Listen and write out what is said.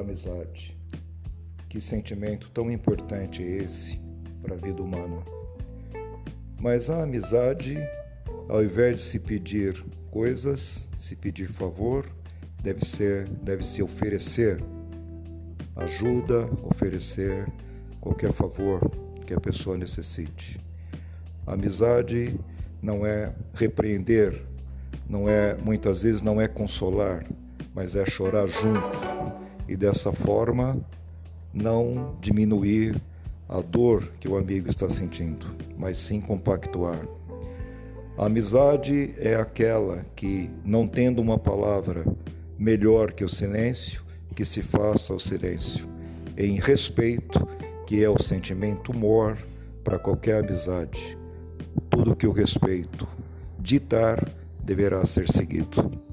amizade. Que sentimento tão importante é esse para a vida humana. Mas a amizade, ao invés de se pedir coisas, se pedir favor, deve ser, deve se oferecer ajuda, oferecer qualquer favor que a pessoa necessite. A amizade não é repreender, não é muitas vezes não é consolar, mas é chorar junto e dessa forma não diminuir a dor que o amigo está sentindo, mas sim compactuar. A amizade é aquela que, não tendo uma palavra melhor que o silêncio, que se faça o silêncio, em respeito, que é o sentimento mor para qualquer amizade. Tudo que o respeito ditar deverá ser seguido.